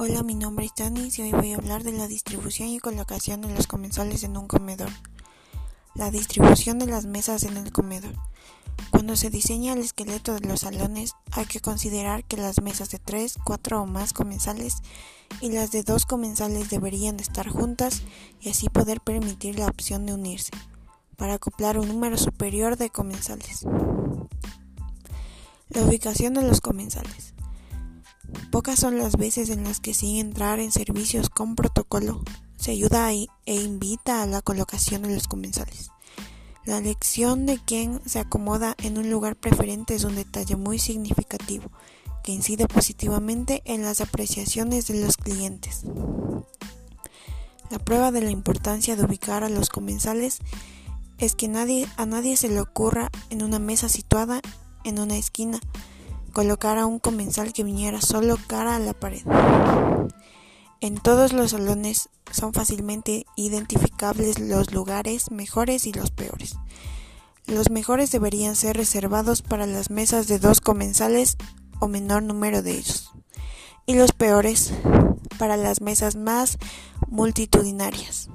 Hola, mi nombre es Tanis y hoy voy a hablar de la distribución y colocación de los comensales en un comedor. La distribución de las mesas en el comedor. Cuando se diseña el esqueleto de los salones, hay que considerar que las mesas de 3, 4 o más comensales y las de 2 comensales deberían de estar juntas y así poder permitir la opción de unirse, para acoplar un número superior de comensales. La ubicación de los comensales. Pocas son las veces en las que sin entrar en servicios con protocolo se ayuda e invita a la colocación de los comensales. La elección de quién se acomoda en un lugar preferente es un detalle muy significativo que incide positivamente en las apreciaciones de los clientes. La prueba de la importancia de ubicar a los comensales es que a nadie se le ocurra en una mesa situada en una esquina colocar a un comensal que viniera solo cara a la pared. En todos los salones son fácilmente identificables los lugares mejores y los peores. Los mejores deberían ser reservados para las mesas de dos comensales o menor número de ellos, y los peores para las mesas más multitudinarias.